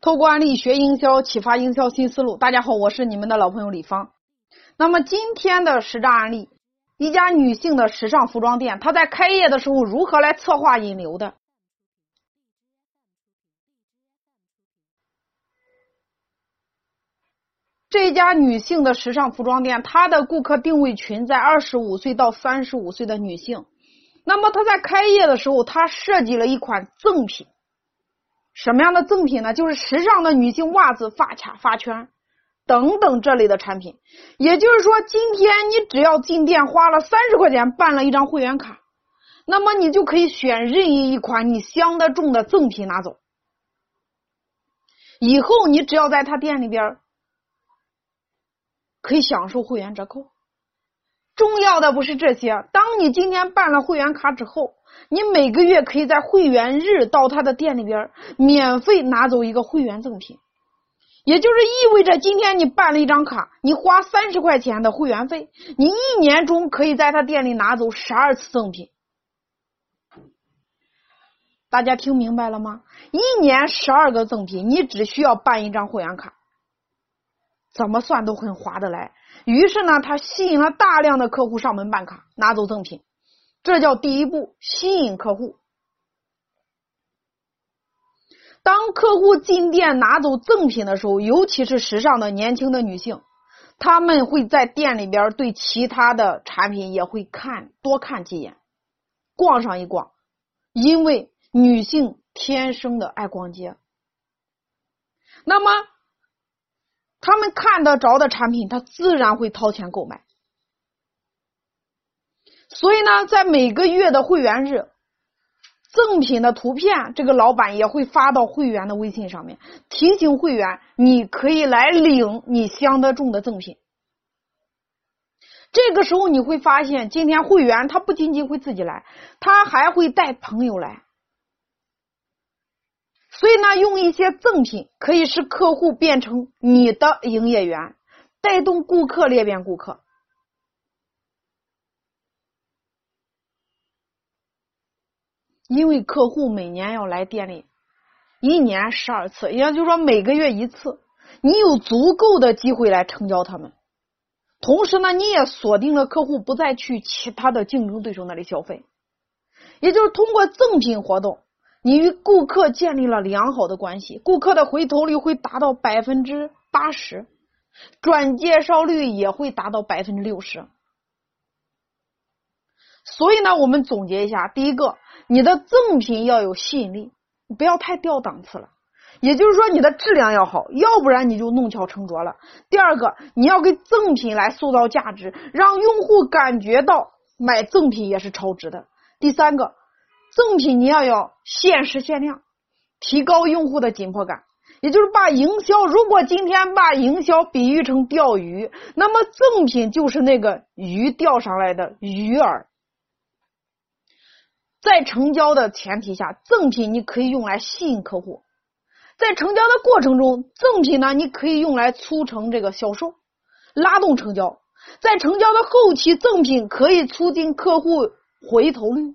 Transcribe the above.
透过案例学营销，启发营销新思路。大家好，我是你们的老朋友李芳。那么今天的实战案例，一家女性的时尚服装店，她在开业的时候如何来策划引流的？这家女性的时尚服装店，她的顾客定位群在二十五岁到三十五岁的女性。那么她在开业的时候，她设计了一款赠品。什么样的赠品呢？就是时尚的女性袜子、发卡、发圈等等这类的产品。也就是说，今天你只要进店花了三十块钱办了一张会员卡，那么你就可以选任意一款你相得中的赠品拿走。以后你只要在他店里边可以享受会员折扣。重要的不是这些，当你今天办了会员卡之后。你每个月可以在会员日到他的店里边免费拿走一个会员赠品，也就是意味着今天你办了一张卡，你花三十块钱的会员费，你一年中可以在他店里拿走十二次赠品。大家听明白了吗？一年十二个赠品，你只需要办一张会员卡，怎么算都很划得来。于是呢，他吸引了大量的客户上门办卡，拿走赠品。这叫第一步，吸引客户。当客户进店拿走赠品的时候，尤其是时尚的年轻的女性，他们会在店里边对其他的产品也会看多看几眼，逛上一逛，因为女性天生的爱逛街。那么，他们看得着的产品，他自然会掏钱购买。所以呢，在每个月的会员日，赠品的图片，这个老板也会发到会员的微信上面，提醒会员你可以来领你相得中的赠品。这个时候你会发现，今天会员他不仅仅会自己来，他还会带朋友来。那，用一些赠品可以使客户变成你的营业员，带动顾客裂变顾客。因为客户每年要来店里，一年十二次，也就是说每个月一次，你有足够的机会来成交他们。同时呢，你也锁定了客户不再去其他的竞争对手那里消费，也就是通过赠品活动，你与顾客建立了良好的关系，顾客的回头率会达到百分之八十，转介绍率也会达到百分之六十。所以呢，我们总结一下，第一个。你的赠品要有吸引力，你不要太掉档次了。也就是说，你的质量要好，要不然你就弄巧成拙了。第二个，你要给赠品来塑造价值，让用户感觉到买赠品也是超值的。第三个，赠品你要有限时限量，提高用户的紧迫感。也就是把营销，如果今天把营销比喻成钓鱼，那么赠品就是那个鱼钓上来的鱼饵。在成交的前提下，赠品你可以用来吸引客户；在成交的过程中，赠品呢你可以用来促成这个销售，拉动成交；在成交的后期，赠品可以促进客户回头率。